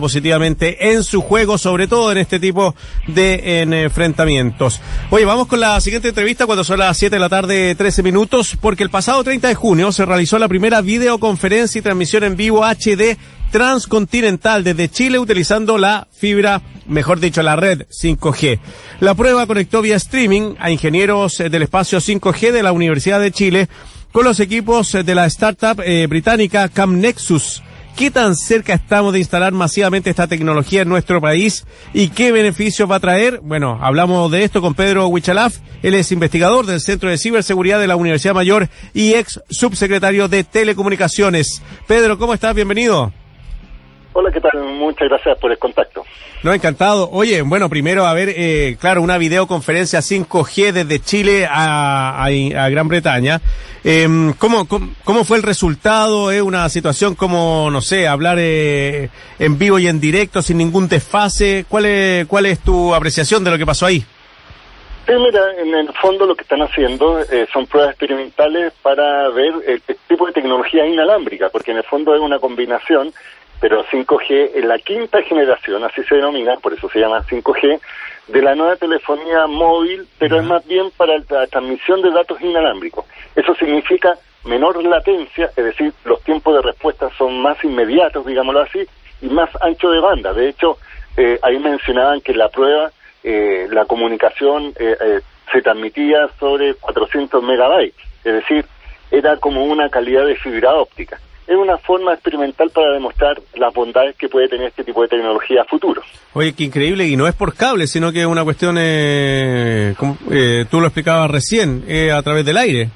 positivamente en su juego, sobre todo en este tipo de enfrentamientos. Oye, vamos con la siguiente entrevista cuando son las 7 de la tarde, 13 minutos, porque el pasado 30 de junio se realizó la primera videoconferencia y transmisión en vivo HD transcontinental desde Chile utilizando la fibra, mejor dicho, la red 5G. La prueba conectó vía streaming a ingenieros del espacio 5G de la Universidad de Chile con los equipos de la startup eh, británica CamNexus ¿Qué tan cerca estamos de instalar masivamente esta tecnología en nuestro país y qué beneficios va a traer? Bueno, hablamos de esto con Pedro Huichalaf. Él es investigador del Centro de Ciberseguridad de la Universidad Mayor y ex subsecretario de Telecomunicaciones. Pedro, ¿cómo estás? Bienvenido. Hola, ¿qué tal? Muchas gracias por el contacto. No, encantado. Oye, bueno, primero, a ver, eh, claro, una videoconferencia 5G desde Chile a, Gran Bretaña. Em, ¿cómo, cómo, fue el resultado? ¿Es una situación como, no sé, hablar eh, en vivo y en directo sin ningún desfase? ¿Cuál es, ¿Cuál es tu apreciación de lo que pasó ahí? Sí, mira, en el fondo lo que están haciendo eh, son pruebas experimentales para ver el tipo de tecnología inalámbrica, porque en el fondo es una combinación pero 5G en la quinta generación, así se denomina, por eso se llama 5G, de la nueva telefonía móvil, pero es más bien para la transmisión de datos inalámbricos. Eso significa menor latencia, es decir, los tiempos de respuesta son más inmediatos, digámoslo así, y más ancho de banda. De hecho, eh, ahí mencionaban que en la prueba eh, la comunicación eh, se transmitía sobre 400 megabytes, es decir, era como una calidad de fibra óptica es una forma experimental para demostrar las bondades que puede tener este tipo de tecnología a futuro. Oye, qué increíble, y no es por cable, sino que es una cuestión, eh, como, eh, tú lo explicabas recién, eh, a través del aire.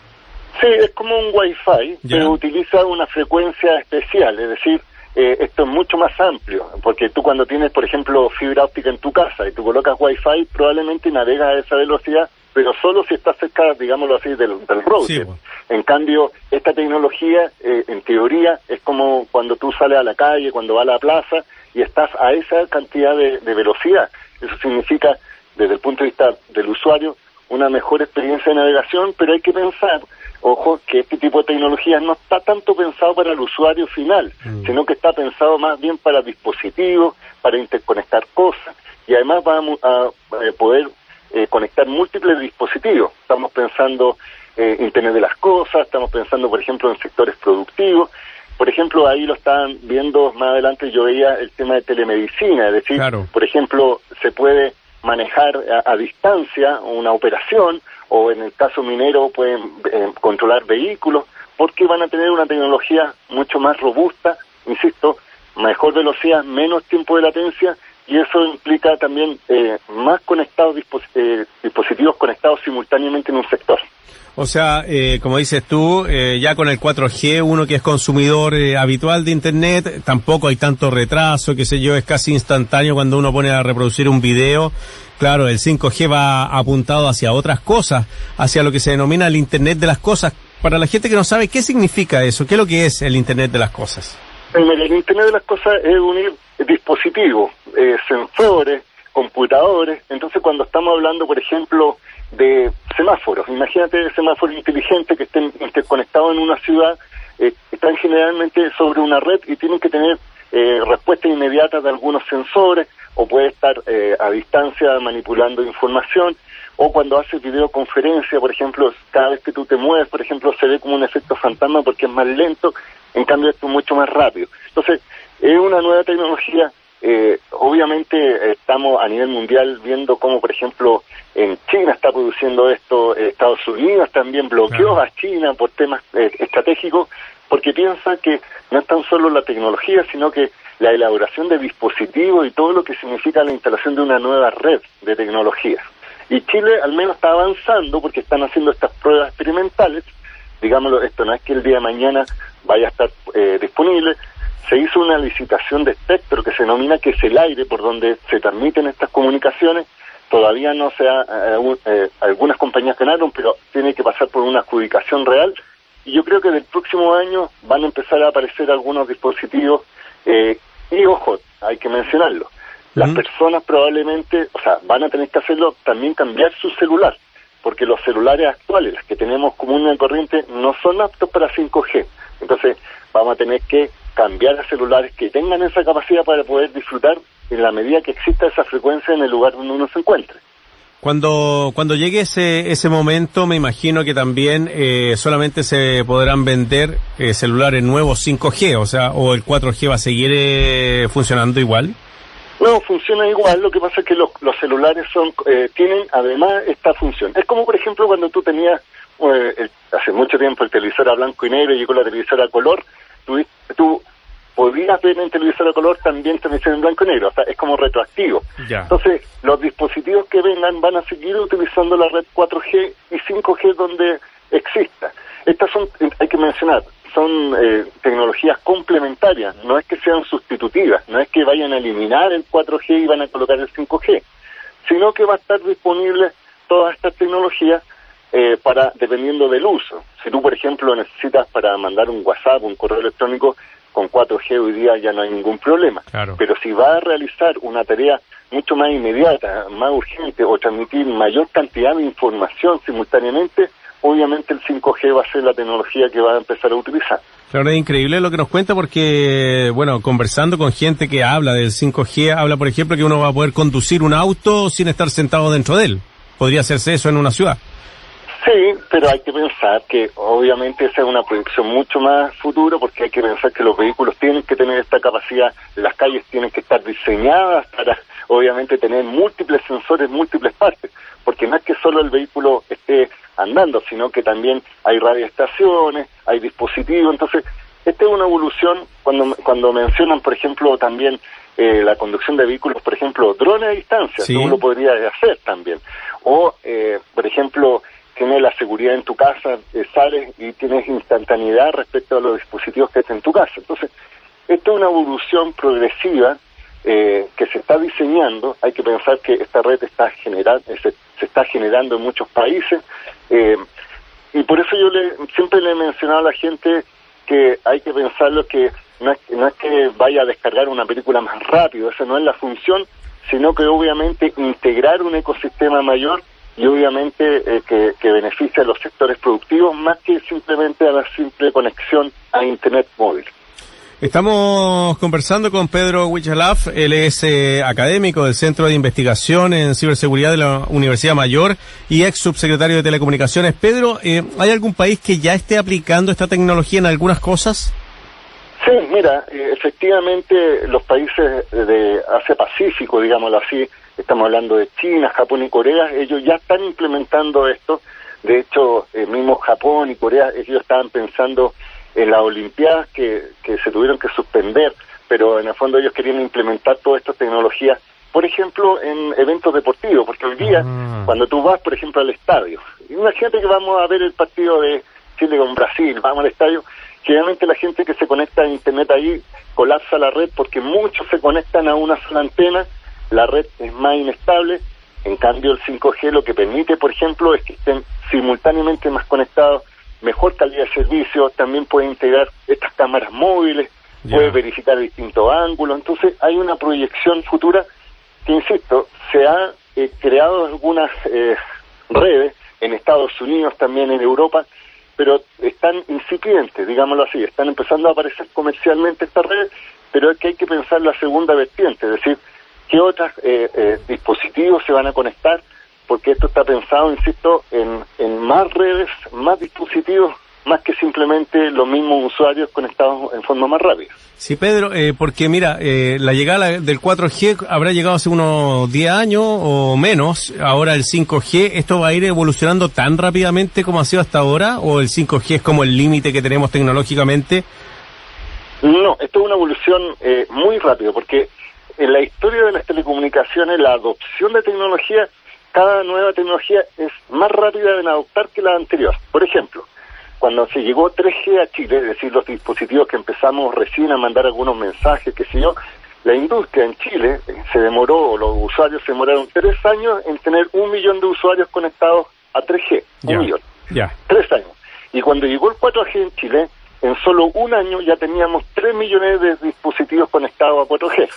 Sí, es como un Wi-Fi, pero utiliza una frecuencia especial, es decir, eh, esto es mucho más amplio, porque tú cuando tienes, por ejemplo, fibra óptica en tu casa y tú colocas Wi-Fi, probablemente navegas a esa velocidad pero solo si está cerca, digámoslo así, del, del router. En cambio, esta tecnología, eh, en teoría, es como cuando tú sales a la calle, cuando vas a la plaza y estás a esa cantidad de, velocidad. Eso significa, desde el punto de vista del usuario, una mejor experiencia de navegación, pero hay que pensar, ojo, que este tipo de tecnología no está tanto pensado para el usuario final, mm. sino que está pensado más bien para dispositivos, para interconectar cosas, y además vamos a eh, poder eh, conectar múltiples dispositivos. Estamos pensando eh, Internet de las Cosas, estamos pensando, por ejemplo, en sectores productivos. Por ejemplo, ahí lo estaban viendo más adelante, yo veía el tema de telemedicina, es decir, por ejemplo, se puede manejar a, distancia una operación o en el caso minero pueden eh, controlar vehículos porque van a tener una tecnología mucho más robusta, insisto, mejor velocidad, menos tiempo de latencia y eso implica también eh, más conectados eh, dispositivos conectados simultáneamente en un sector. O sea, eh, como dices tú, ya con el 4G, uno que es consumidor habitual de Internet, tampoco hay tanto retraso, qué sé yo, es casi instantáneo cuando uno pone a reproducir un video. Claro, el 5G va apuntado hacia otras cosas, hacia lo que se denomina el Internet de las cosas. Para la gente que no sabe, ¿qué significa eso? ¿Qué es lo que es el Internet de las cosas? El Internet de las cosas es unir dispositivos, eh, sensores, computadores. Entonces, cuando estamos hablando, por ejemplo, de semáforos, imagínate semáforos inteligentes que estén interconectados en una ciudad, eh, están generalmente sobre una red y tienen que tener eh, respuestas inmediatas de algunos sensores o puede estar eh, a distancia manipulando información o cuando haces videoconferencia, por ejemplo, cada vez que tú te mueves, por ejemplo, se ve como un efecto fantasma porque es más lento, en cambio esto es mucho más rápido. Entonces, es una nueva tecnología eh, obviamente estamos a nivel mundial viendo cómo, por ejemplo, en China está produciendo esto, Estados Unidos también bloqueó a China por temas eh, estratégicos, porque piensa que no es tan solo la tecnología, sino que la elaboración de dispositivos y todo lo que significa la instalación de una nueva red de tecnología. Y Chile al menos está avanzando porque están haciendo estas pruebas experimentales. Digámoslo, esto no es que el día de mañana vaya a estar disponible, se hizo una licitación de espectro que se denomina que es el aire por donde se transmiten estas comunicaciones. Todavía no se ha, eh, eh, algunas compañías ganaron, pero tiene que pasar por una adjudicación real. Y yo creo que del próximo año van a empezar a aparecer algunos dispositivos. Eh, y ojo, hay que mencionarlo. Las personas probablemente, o sea, van a tener que hacerlo también cambiar su celular. Porque los celulares actuales, los que tenemos como una corriente, no son aptos para 5G. Entonces, vamos a tener que cambiar a celulares que tengan esa capacidad para poder disfrutar en la medida que exista esa frecuencia en el lugar donde uno se encuentre. Cuando, cuando llegue ese, ese momento, me imagino que también eh, solamente se podrán vender eh, celulares nuevos 5G, o sea, o el 4G va a seguir eh, funcionando igual. No, funciona igual, lo que pasa es que los, los celulares son eh, tienen además esta función. Es como, por ejemplo, cuando tú tenías eh, hace mucho tiempo el televisor a blanco y negro y llegó la televisora a color, tú, tú podías ver en televisor a color también televisión en blanco y negro, o sea, es como retroactivo. Entonces, los dispositivos que vengan van a seguir utilizando la red 4G y 5G donde exista. Estas son, hay que mencionar, son eh, tecnologías complementarias, no es que sean sustitutivas, no es que vayan a eliminar el 4G y van a colocar el 5G, sino que va a estar disponible todas estas tecnologías eh, para dependiendo del uso. Si tú, por ejemplo, necesitas para mandar un WhatsApp, un correo electrónico, con 4G hoy día ya no hay ningún problema. Pero si va a realizar una tarea mucho más inmediata, más urgente o transmitir mayor cantidad de información simultáneamente, obviamente el 5G va a ser la tecnología que va a empezar a utilizar. Claro, es increíble lo que nos cuenta porque, bueno, conversando con gente que habla del 5G, habla, por ejemplo, que uno va a poder conducir un auto sin estar sentado dentro de él. Podría hacerse eso en una ciudad. Sí, pero hay que pensar que obviamente esa es una proyección mucho más futuro porque hay que pensar que los vehículos tienen que tener esta capacidad, las calles tienen que estar diseñadas para obviamente tener múltiples sensores, múltiples partes, porque no es que solo el vehículo esté andando, sino que también hay radioestaciones, hay dispositivos, entonces esta es una evolución cuando cuando mencionan, por ejemplo, también eh, la conducción de vehículos, por ejemplo, drones a distancia, sí. uno podría hacer también, o eh, por ejemplo tienes la seguridad en tu casa, eh, sales y tienes instantaneidad respecto a los dispositivos que están en tu casa. Entonces, esto es una evolución progresiva eh, que se está diseñando. Hay que pensar que esta red está generando, se, se, está generando en muchos países. Eh, y por eso yo le, siempre le he mencionado a la gente que hay que pensarlo que no es, no es que vaya a descargar una película más rápido, esa no es la función, sino que obviamente integrar un ecosistema mayor y obviamente eh, que, que beneficia a los sectores productivos más que simplemente a la simple conexión a Internet móvil. Estamos conversando con Pedro Wichalaf, él es eh, académico del Centro de Investigación en Ciberseguridad de la Universidad Mayor y ex subsecretario de Telecomunicaciones. Pedro, eh, ¿hay algún país que ya esté aplicando esta tecnología en algunas cosas? Sí, mira, eh, efectivamente los países de Asia Pacífico, digámoslo así, estamos hablando de China, Japón y Corea, ellos ya están implementando esto. De hecho, eh, mismo Japón y Corea, ellos estaban pensando en las Olimpiadas que, que se tuvieron que suspender, pero en el fondo ellos querían implementar todas estas tecnologías, por ejemplo, en eventos deportivos, porque hoy día, ah. cuando tú vas, por ejemplo, al estadio, imagínate que vamos a ver el partido de Chile con Brasil, vamos al estadio, generalmente la gente que se conecta a Internet ahí colapsa la red porque muchos se conectan a una sola antena la red es más inestable, en cambio el 5G lo que permite, por ejemplo, es que estén simultáneamente más conectados, mejor calidad de servicio, también puede integrar estas cámaras móviles, puede verificar distintos ángulos, entonces hay una proyección futura que, insisto, se ha eh, creado algunas eh, redes en Estados Unidos, también en Europa, pero están incipientes, digámoslo así, están empezando a aparecer comercialmente estas redes, pero es que hay que pensar la segunda vertiente, es decir, qué otros eh, eh, dispositivos se van a conectar, porque esto está pensado, insisto, en, en más redes, más dispositivos, más que simplemente los mismos usuarios conectados en forma más rápida. Sí, Pedro, eh, porque mira, eh, la llegada del 4G habrá llegado hace unos 10 años o menos, ahora el 5G, ¿esto va a ir evolucionando tan rápidamente como ha sido hasta ahora? ¿O el 5G es como el límite que tenemos tecnológicamente? No, esto es una evolución eh, muy rápido, porque en la historia de las telecomunicaciones, la adopción de tecnología, cada nueva tecnología es más rápida en adoptar que la anterior. Por ejemplo, cuando se llegó 3G a Chile, es decir, los dispositivos que empezamos recién a mandar algunos mensajes, que sé yo, la industria en Chile se demoró, los usuarios se demoraron tres años en tener un millón de usuarios conectados a 3G. Un millón. Ya. Tres años. Y cuando llegó el 4G en Chile, en solo un año ya teníamos 3 millones de dispositivos conectados a 4G.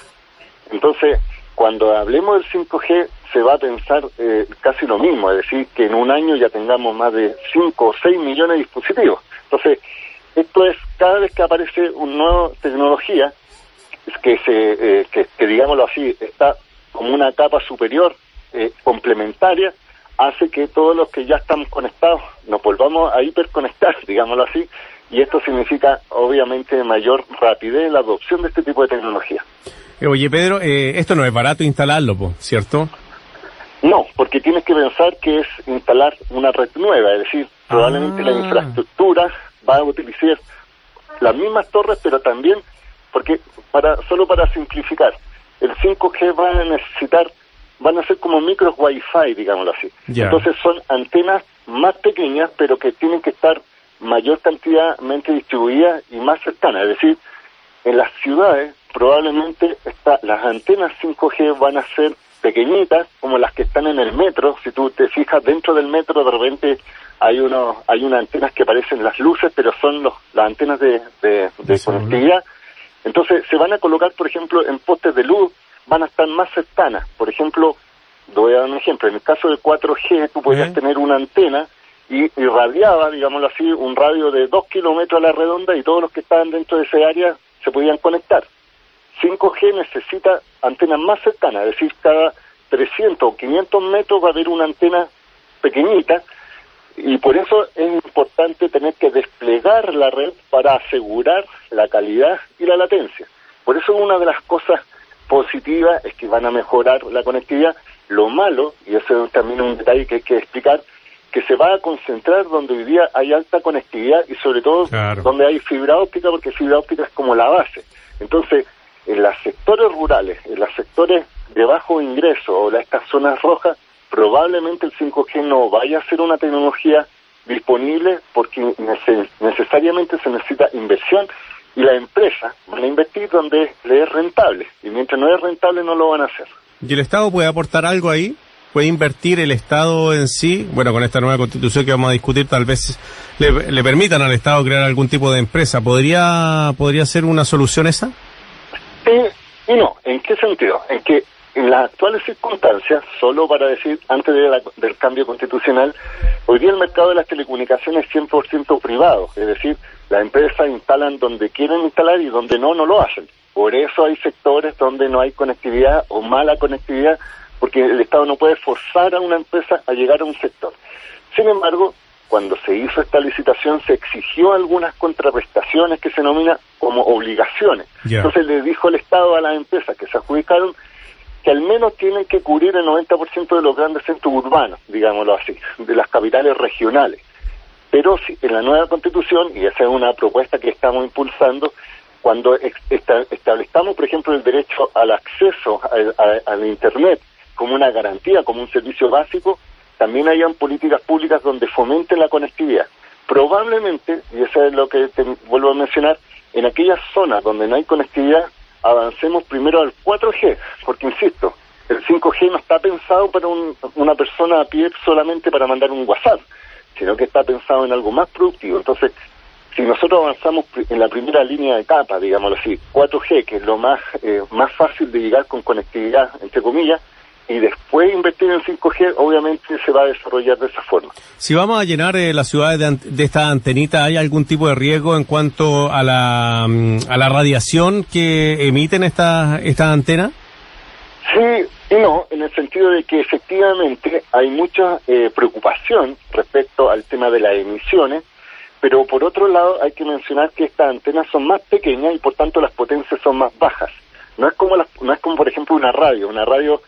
Entonces, cuando hablemos del 5G, se va a pensar eh, casi lo mismo, es decir, que en un año ya tengamos más de 5 o 6 millones de dispositivos. Entonces, esto es, cada vez que aparece una nueva tecnología, que, se, eh, que, digámoslo así, está como una capa superior, eh, complementaria, hace que todos los que ya estamos conectados nos volvamos a hiperconectar, digámoslo así, y esto significa obviamente mayor rapidez en la adopción de este tipo de tecnología. Eh, oye Pedro, esto no es barato instalarlo, ¿cierto? No, porque tienes que pensar que es instalar una red nueva, es decir, probablemente la ah. infraestructura va a utilizar las mismas torres, pero también, porque para solo para simplificar, el 5G va a necesitar, van a ser como micros Wi-Fi, digámoslo así. Entonces son antenas más pequeñas, pero que tienen que estar mayor cantidadmente distribuidas y más cercanas. Es decir, en las ciudades probablemente está, las antenas 5G van a ser pequeñitas, como las que están en el metro. Si tú te fijas dentro del metro, de repente hay unos, hay unas antenas que parecen las luces, pero son los, las antenas de, de, conectividad. Entonces se van a colocar, por ejemplo, en postes de luz, van a estar más cercanas. Por ejemplo, voy a dar un ejemplo, en el caso de 4G tú podías tener una antena y irradiaba, digámoslo así, un radio de 2 kilómetros a la redonda y todos los que estaban dentro de ese área se podían conectar. 5G necesita antenas más cercanas, es decir, cada 300 o 500 metros va a haber una antena pequeñita y por eso es importante tener que desplegar la red para asegurar la calidad y la latencia. Por eso una de las cosas positivas es que van a mejorar la conectividad. Lo malo, y eso es también un detalle que hay que explicar, que se va a concentrar donde hoy día hay alta conectividad y sobre todo donde hay fibra óptica, porque fibra óptica es como la base. Entonces, en los sectores rurales, en los sectores de bajo ingreso o en estas zonas rojas, probablemente el 5G no vaya a ser una tecnología disponible porque necesariamente se necesita inversión y la empresa van a invertir donde le es rentable y mientras no es rentable no lo van a hacer. ¿Y el Estado puede aportar algo ahí? ¿Puede invertir el Estado en sí? Bueno, con esta nueva constitución que vamos a discutir tal vez le, permitan al Estado crear algún tipo de empresa. ¿Podría, podría ser una solución esa? Sí y no. ¿En qué sentido? En que en las actuales circunstancias, solo para decir, antes del cambio constitucional, hoy día el mercado de las telecomunicaciones es 100% privado, es decir, las empresas instalan donde quieren instalar y donde no, no lo hacen. Por eso hay sectores donde no hay conectividad o mala conectividad, porque el Estado no puede forzar a una empresa a llegar a un sector. Sin embargo, cuando se hizo esta licitación se exigió algunas contraprestaciones que se denominan como obligaciones. Entonces le dijo el Estado a las empresas que se adjudicaron que al menos tienen que cubrir el 90% de los grandes centros urbanos, digámoslo así, de las capitales regionales. Pero si, en la nueva constitución, y esa es una propuesta que estamos impulsando, cuando establezcamos, por ejemplo, el derecho al acceso al Internet como una garantía, como un servicio básico, también hayan políticas públicas donde fomenten la conectividad. Probablemente, y eso es lo que te vuelvo a mencionar, en aquellas zonas donde no hay conectividad, avancemos primero al 4G, porque insisto, el 5G no está pensado para una persona a pie solamente para mandar un WhatsApp, sino que está pensado en algo más productivo. Entonces, si nosotros avanzamos en la primera línea de capa, digámoslo así, 4G, que es lo más, eh, más fácil de llegar con conectividad, entre comillas, y después invertir en 5G, obviamente se va a desarrollar de esa forma. Si vamos a llenar eh, las ciudades de, esta antenita, ¿hay algún tipo de riesgo en cuanto a la, mm, a la radiación que emiten estas esta antenas? Sí y no, en el sentido de que efectivamente hay mucha eh, preocupación respecto al tema de las emisiones, pero por otro lado hay que mencionar que estas antenas son más pequeñas y por tanto las potencias son más bajas. No es como, no es como por ejemplo una radio, una radio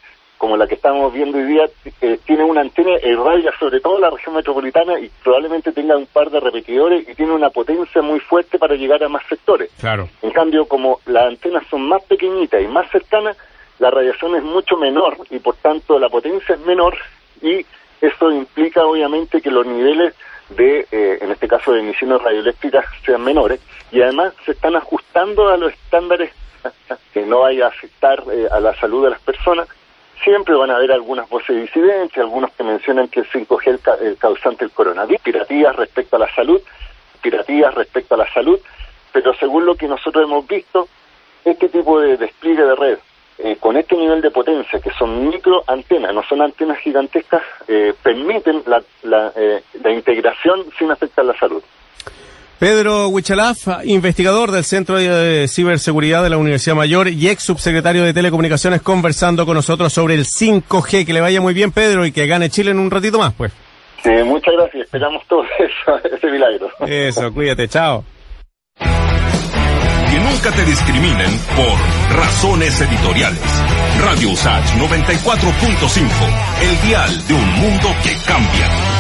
como la que estamos viendo hoy día, eh, tiene una antena irradia sobre todo la región metropolitana y probablemente tenga un par de repetidores y tiene una potencia muy fuerte para llegar a más sectores. Claro. En cambio, como las antenas son más pequeñitas y más cercanas, la radiación es mucho menor y por tanto la potencia es menor y esto implica obviamente que los niveles de, eh, en este caso de emisiones radioeléctricas, sean menores y además se están ajustando a los estándares que no vaya a afectar eh, a la salud de las personas Siempre van a haber algunas voces disidencias, algunos que mencionan que el 5G es el, causante del coronavirus, piratías respecto a la salud, piratías respecto a la salud, pero según lo que nosotros hemos visto, este tipo de despliegue de red, eh, con este nivel de potencia, que son micro antenas, no son antenas gigantescas, eh, permiten la, la, eh, la integración sin afectar la salud. Pedro Huichalaf, investigador del Centro de Ciberseguridad de la Universidad Mayor y ex subsecretario de Telecomunicaciones, conversando con nosotros sobre el 5G. Que le vaya muy bien, Pedro, y que gane Chile en un ratito más, pues. Sí, muchas gracias. Esperamos todo eso, ese milagro. Eso, cuídate, chao. Que nunca te discriminen por razones editoriales. Radio Usach 94.5, el dial de un mundo que cambia.